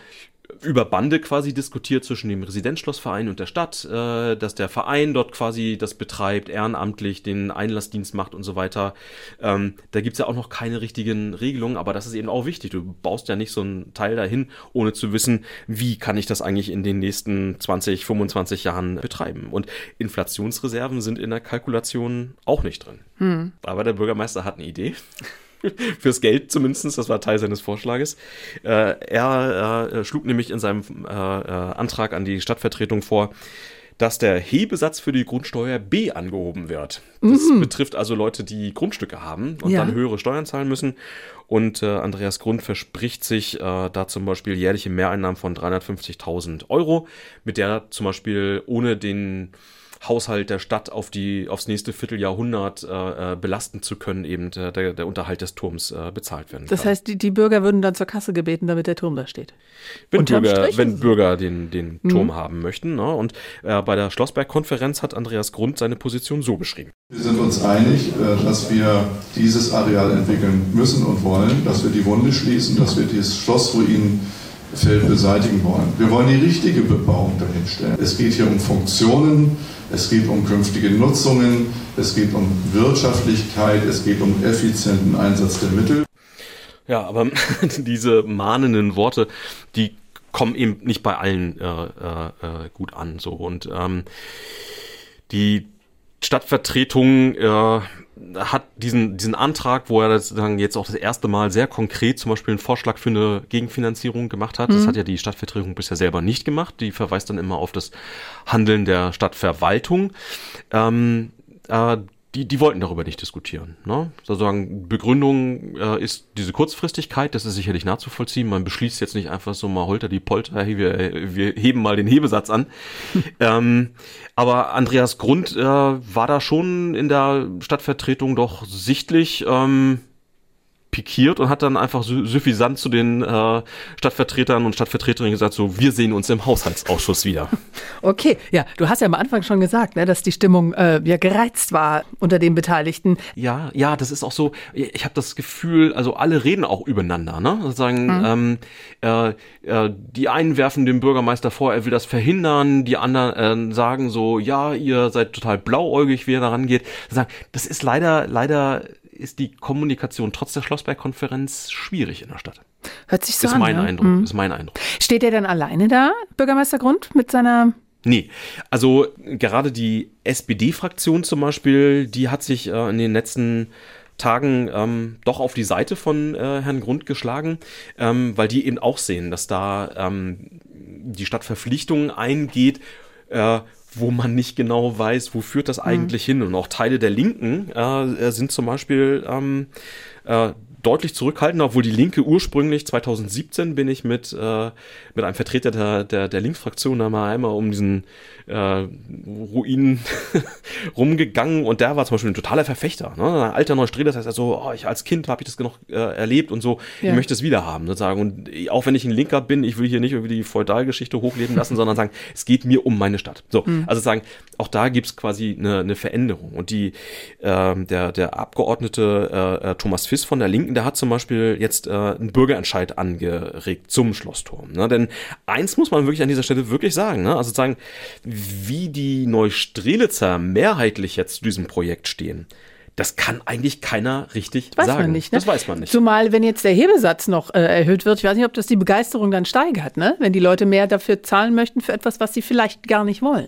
über Bande quasi diskutiert zwischen dem Residenzschlossverein und der Stadt, äh, dass der Verein dort quasi das betreibt, ehrenamtlich den Einlassdienst macht und so weiter. Ähm, da gibt's ja auch noch keine richtigen Regelungen, aber das ist eben auch wichtig. Du baust ja nicht so ein Teil dahin, ohne zu wissen, wie kann ich das eigentlich in den nächsten 20, 25 Jahren betreiben. Und Inflationsreserven sind in der Kalkulation auch nicht drin. Hm. Aber der Bürgermeister hat eine Idee. Fürs Geld zumindest, das war Teil seines Vorschlages. Äh, er äh, schlug nämlich in seinem äh, äh, Antrag an die Stadtvertretung vor, dass der Hebesatz für die Grundsteuer B angehoben wird. Das mhm. betrifft also Leute, die Grundstücke haben und ja. dann höhere Steuern zahlen müssen. Und äh, Andreas Grund verspricht sich äh, da zum Beispiel jährliche Mehreinnahmen von 350.000 Euro, mit der zum Beispiel ohne den Haushalt der Stadt auf die, aufs nächste Vierteljahrhundert äh, äh, belasten zu können, eben der, der Unterhalt des Turms äh, bezahlt werden kann. Das heißt, die, die Bürger würden dann zur Kasse gebeten, damit der Turm da steht. Wenn Bürger, wenn Bürger den, den mhm. Turm haben möchten. Ne? Und äh, bei der Schlossberg-Konferenz hat Andreas Grund seine Position so beschrieben. Wir sind uns einig, äh, dass wir dieses Areal entwickeln müssen und wollen, dass wir die Wunde schließen, dass wir dieses Schlossruinen Feld beseitigen wollen. Wir wollen die richtige Bebauung dahinstellen. Es geht hier um Funktionen, es geht um künftige Nutzungen, es geht um Wirtschaftlichkeit, es geht um effizienten Einsatz der Mittel. Ja, aber diese mahnenden Worte, die kommen eben nicht bei allen äh, äh, äh gut an. So und ähm, die Stadtvertretung äh, hat diesen, diesen Antrag, wo er sozusagen jetzt auch das erste Mal sehr konkret zum Beispiel einen Vorschlag für eine Gegenfinanzierung gemacht hat. Mhm. Das hat ja die Stadtvertretung bisher selber nicht gemacht. Die verweist dann immer auf das Handeln der Stadtverwaltung. Ähm, äh, die, die wollten darüber nicht diskutieren. Ne? Sozusagen Begründung äh, ist diese Kurzfristigkeit, das ist sicherlich nachzuvollziehen. Man beschließt jetzt nicht einfach so mal holter die Polter, hey, wir, wir heben mal den Hebesatz an. ähm, aber Andreas Grund äh, war da schon in der Stadtvertretung doch sichtlich ähm, pikiert und hat dann einfach suffisant zu den äh, Stadtvertretern und Stadtvertreterinnen gesagt, so, wir sehen uns im Haushaltsausschuss wieder. Okay, ja, du hast ja am Anfang schon gesagt, ne, dass die Stimmung äh, ja gereizt war unter den Beteiligten. Ja, ja, das ist auch so, ich habe das Gefühl, also alle reden auch übereinander, ne? Sagen, mhm. ähm, äh, äh, die einen werfen dem Bürgermeister vor, er will das verhindern, die anderen äh, sagen so, ja, ihr seid total blauäugig, wie er daran geht. Sagen, das ist leider, leider ist die Kommunikation trotz der Schlossberg-Konferenz schwierig in der Stadt. Hört sich so ist an. Mein ja? Eindruck, mhm. Ist mein Eindruck. Steht er denn alleine da, Bürgermeister Grund, mit seiner Nee, also gerade die SPD-Fraktion zum Beispiel, die hat sich äh, in den letzten Tagen ähm, doch auf die Seite von äh, Herrn Grund geschlagen, ähm, weil die eben auch sehen, dass da ähm, die Stadt Verpflichtungen eingeht, äh, wo man nicht genau weiß, wo führt das mhm. eigentlich mhm. hin. Und auch Teile der Linken äh, sind zum Beispiel ähm, äh, deutlich zurückhaltend, obwohl die Linke ursprünglich 2017 bin ich mit, äh, mit einem Vertreter der, der, der Linksfraktion da mal einmal um diesen äh, Ruinen rumgegangen und der war zum Beispiel ein totaler Verfechter. Ne? Ein alter Neustrelitz das heißt also, oh, ich als Kind habe ich das genug äh, erlebt und so, ja. ich möchte es wieder haben sozusagen. Und auch wenn ich ein Linker bin, ich will hier nicht irgendwie die Feudalgeschichte hochleben lassen, sondern sagen, es geht mir um meine Stadt. So, mhm. also sagen, auch da gibt's quasi eine, eine Veränderung. Und die äh, der, der Abgeordnete äh, äh, Thomas Fiss von der Linken, der hat zum Beispiel jetzt äh, einen Bürgerentscheid angeregt zum Schlossturm. Ne? Denn eins muss man wirklich an dieser Stelle wirklich sagen, ne? also sagen, wie die Neustrelitzer mehrheitlich jetzt zu diesem Projekt stehen, das kann eigentlich keiner richtig weiß sagen. Man nicht, ne? Das weiß man nicht. Zumal, wenn jetzt der Hebesatz noch äh, erhöht wird, ich weiß nicht, ob das die Begeisterung dann steigert, ne? wenn die Leute mehr dafür zahlen möchten für etwas, was sie vielleicht gar nicht wollen.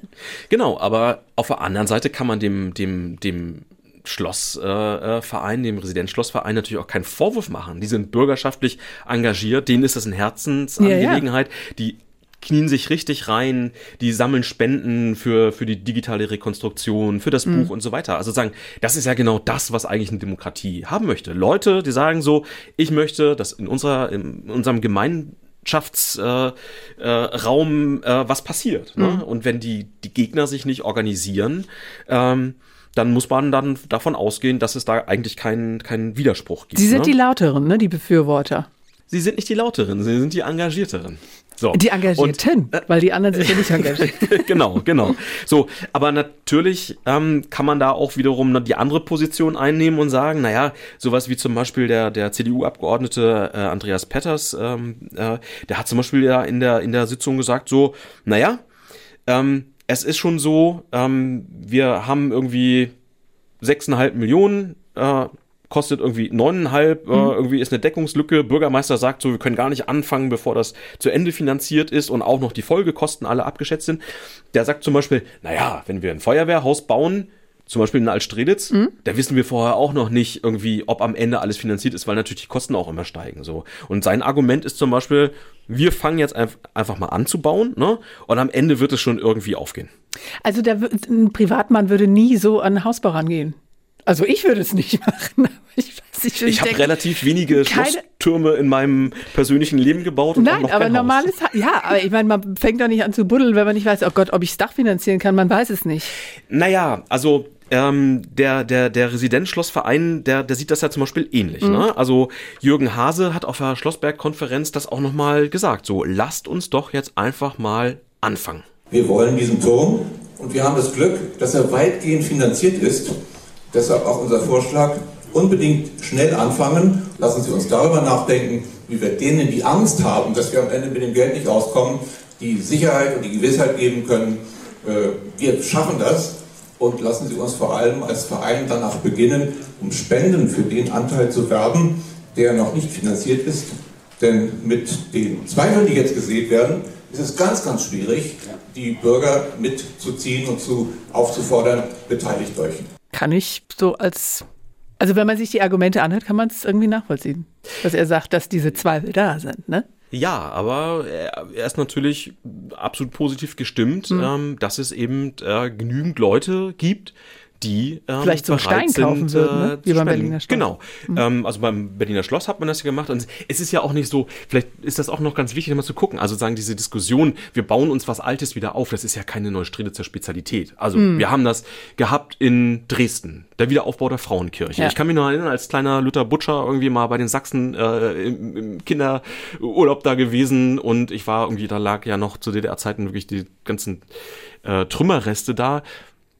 Genau, aber auf der anderen Seite kann man dem, dem, dem Schlossverein, äh, dem Residenzschlossverein natürlich auch keinen Vorwurf machen. Die sind bürgerschaftlich engagiert, denen ist das eine Herzensangelegenheit. Ja, ja. Die knien sich richtig rein, die sammeln Spenden für, für die digitale Rekonstruktion, für das mhm. Buch und so weiter. Also sagen, das ist ja genau das, was eigentlich eine Demokratie haben möchte. Leute, die sagen so, ich möchte, dass in unserer, in unserem Gemeinschaftsraum äh, äh, Raum, äh, was passiert. Ne? Mhm. Und wenn die, die Gegner sich nicht organisieren, ähm, dann muss man dann davon ausgehen, dass es da eigentlich keinen keinen Widerspruch gibt. Sie sind ne? die Lauteren, ne, die Befürworter. Sie sind nicht die Lauteren, sie sind die Engagierteren. So. Die Engagierten, und, äh, weil die anderen sich ja nicht engagieren. genau, genau. So, aber natürlich ähm, kann man da auch wiederum die andere Position einnehmen und sagen, naja, sowas wie zum Beispiel der, der CDU-Abgeordnete äh, Andreas Petters, ähm, äh, der hat zum Beispiel ja in der, in der Sitzung gesagt, so, naja, ähm, es ist schon so, ähm, wir haben irgendwie sechseinhalb Millionen äh, kostet irgendwie neuneinhalb, äh, mhm. äh, irgendwie ist eine Deckungslücke. Bürgermeister sagt so, wir können gar nicht anfangen, bevor das zu Ende finanziert ist und auch noch die Folgekosten alle abgeschätzt sind. Der sagt zum Beispiel, naja, wenn wir ein Feuerwehrhaus bauen, zum Beispiel in Altstreditz, mhm. da wissen wir vorher auch noch nicht irgendwie, ob am Ende alles finanziert ist, weil natürlich die Kosten auch immer steigen. So. Und sein Argument ist zum Beispiel, wir fangen jetzt einfach mal an zu bauen, ne? Und am Ende wird es schon irgendwie aufgehen. Also der, ein Privatmann würde nie so an Hausbau rangehen. Also ich würde es nicht machen. Ich, ich, ich habe relativ wenige Schlosstürme in meinem persönlichen Leben gebaut. Und Nein, aber normales, Haus. ja, aber ich meine, man fängt doch nicht an zu buddeln, wenn man nicht weiß, oh Gott, ob ich das Dach finanzieren kann, man weiß es nicht. Naja, also ähm, der, der, der Residenzschlossverein, der, der sieht das ja zum Beispiel ähnlich. Mhm. Ne? Also Jürgen Hase hat auf der Schlossberg-Konferenz das auch nochmal gesagt. So, lasst uns doch jetzt einfach mal anfangen. Wir wollen diesen Turm und wir haben das Glück, dass er weitgehend finanziert ist. Deshalb auch unser Vorschlag, unbedingt schnell anfangen. Lassen Sie uns darüber nachdenken, wie wir denen, die Angst haben, dass wir am Ende mit dem Geld nicht auskommen, die Sicherheit und die Gewissheit geben können, äh, wir schaffen das und lassen Sie uns vor allem als Verein danach beginnen, um Spenden für den Anteil zu werben, der noch nicht finanziert ist. Denn mit den Zweifeln, die jetzt gesät werden, ist es ganz, ganz schwierig, die Bürger mitzuziehen und zu, aufzufordern, beteiligt euch. Kann ich so als also wenn man sich die Argumente anhört, kann man es irgendwie nachvollziehen, dass er sagt, dass diese Zweifel da sind, ne? Ja, aber er ist natürlich absolut positiv gestimmt, mhm. ähm, dass es eben äh, genügend Leute gibt, die ähm, vielleicht zum Stein sind, kaufen würden, ne? wie beim Berliner Schloss. Genau. Mhm. Ähm, also beim Berliner Schloss hat man das ja gemacht und es ist ja auch nicht so, vielleicht ist das auch noch ganz wichtig, mal zu gucken. Also sagen diese Diskussion, wir bauen uns was Altes wieder auf, das ist ja keine Neustreditzer Spezialität. Also mhm. wir haben das gehabt in Dresden, der Wiederaufbau der Frauenkirche. Ja. Ich kann mich noch erinnern, als kleiner Luther Butcher irgendwie mal bei den Sachsen äh, im, im Kinderurlaub da gewesen und ich war irgendwie, da lag ja noch zu DDR-Zeiten wirklich die ganzen äh, Trümmerreste da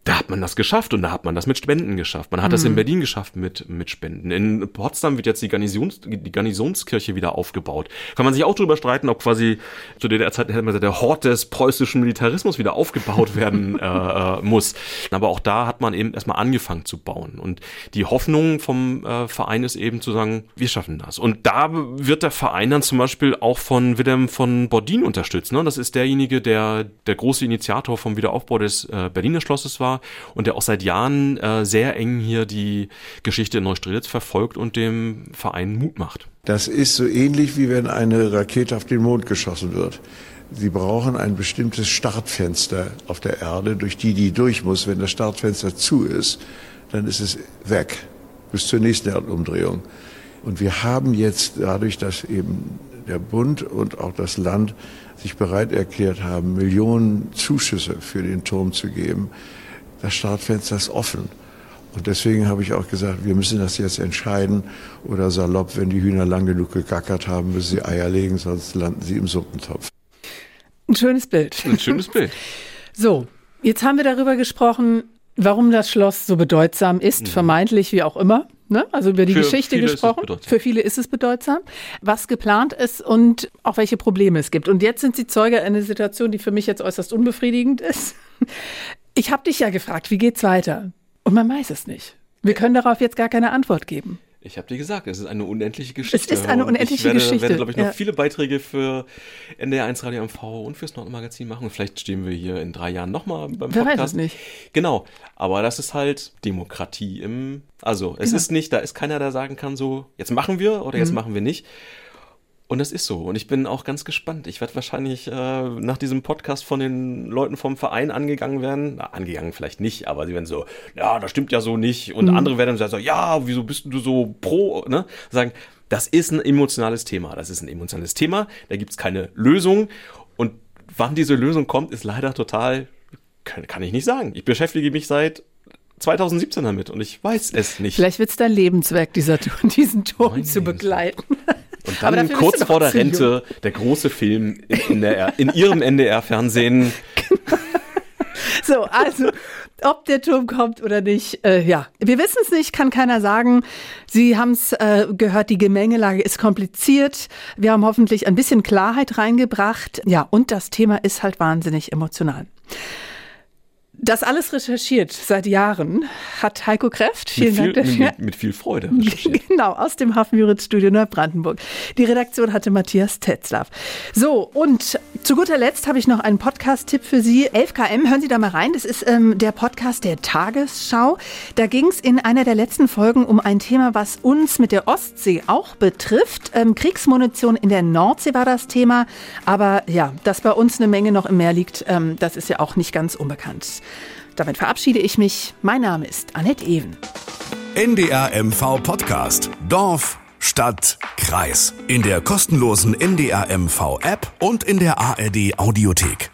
da hat man das geschafft und da hat man das mit Spenden geschafft. Man hat mhm. das in mhm. Berlin geschafft mit, mit Spenden. In Potsdam wird jetzt die, Garnisons, die Garnisonskirche wieder aufgebaut. Kann man sich auch darüber streiten, ob quasi zu der Zeit der Hort des preußischen Militarismus wieder aufgebaut werden äh, äh, muss. Aber auch da hat man eben erstmal angefangen zu bauen. Und die Hoffnung vom äh, Verein ist eben zu sagen, wir schaffen das. Und da wird der Verein dann zum Beispiel auch von Willem von Bordin unterstützt. Ne? Das ist derjenige, der der große Initiator vom Wiederaufbau des äh, Berliner Schlosses war und der auch seit Jahren äh, sehr eng hier die Geschichte in Neustrelitz verfolgt und dem Verein Mut macht. Das ist so ähnlich wie wenn eine Rakete auf den Mond geschossen wird. Sie brauchen ein bestimmtes Startfenster auf der Erde, durch die die durch muss. Wenn das Startfenster zu ist, dann ist es weg bis zur nächsten Erdumdrehung. Und wir haben jetzt dadurch, dass eben der Bund und auch das Land sich bereit erklärt haben, Millionen Zuschüsse für den Turm zu geben, das Startfenster ist offen. Und deswegen habe ich auch gesagt, wir müssen das jetzt entscheiden. Oder salopp, wenn die Hühner lang genug gegackert haben, müssen sie Eier legen, sonst landen sie im Suppentopf. Ein schönes Bild. Ein schönes Bild. so, jetzt haben wir darüber gesprochen, warum das Schloss so bedeutsam ist, mhm. vermeintlich wie auch immer. Ne? Also über die Für Geschichte gesprochen. Für viele ist es bedeutsam. Was geplant ist und auch welche Probleme es gibt. Und jetzt sind Sie Zeuge einer Situation, die für mich jetzt äußerst unbefriedigend ist. Ich habe dich ja gefragt, wie geht's weiter? Und man weiß es nicht. Wir können darauf jetzt gar keine Antwort geben. Ich habe dir gesagt, es ist eine unendliche Geschichte. Es ist eine unendliche ich werde, Geschichte. Ich werde, glaube ich, noch ja. viele Beiträge für NDR1 Radio MV und fürs Nordmagazin machen. Und vielleicht stehen wir hier in drei Jahren nochmal beim Wer Podcast. Weiß es nicht. Genau. Aber das ist halt Demokratie im, also es genau. ist nicht, da ist keiner, der sagen kann so, jetzt machen wir oder jetzt mhm. machen wir nicht. Und das ist so. Und ich bin auch ganz gespannt. Ich werde wahrscheinlich äh, nach diesem Podcast von den Leuten vom Verein angegangen werden. Na, angegangen vielleicht nicht, aber sie werden so, ja, das stimmt ja so nicht. Und mhm. andere werden dann so, ja, wieso bist du so pro? Ne? Sagen, das ist ein emotionales Thema. Das ist ein emotionales Thema. Da gibt es keine Lösung. Und wann diese Lösung kommt, ist leider total, kann, kann ich nicht sagen. Ich beschäftige mich seit 2017 damit und ich weiß es nicht. Vielleicht wird es dein Lebenswerk, dieser, diesen Turm zu begleiten. Und dann kurz vor der Rente der große Film in, der, in ihrem NDR-Fernsehen. So, also ob der Turm kommt oder nicht, äh, ja, wir wissen es nicht, kann keiner sagen. Sie haben es äh, gehört, die Gemengelage ist kompliziert. Wir haben hoffentlich ein bisschen Klarheit reingebracht. Ja, und das Thema ist halt wahnsinnig emotional. Das alles recherchiert seit Jahren hat Heiko Kräft. Vielen viel, Dank dafür. Mit, mit viel Freude. Genau, aus dem Hafenjurid-Studio Neubrandenburg. Die Redaktion hatte Matthias Tetzlaff. So, und zu guter Letzt habe ich noch einen Podcast-Tipp für Sie. 11KM, hören Sie da mal rein. Das ist ähm, der Podcast der Tagesschau. Da ging es in einer der letzten Folgen um ein Thema, was uns mit der Ostsee auch betrifft. Ähm, Kriegsmunition in der Nordsee war das Thema. Aber ja, dass bei uns eine Menge noch im Meer liegt, ähm, das ist ja auch nicht ganz unbekannt. Damit verabschiede ich mich. Mein Name ist Annette Even. NDR MV Podcast. Dorf, Stadt, Kreis. In der kostenlosen NDR MV App und in der ARD Audiothek.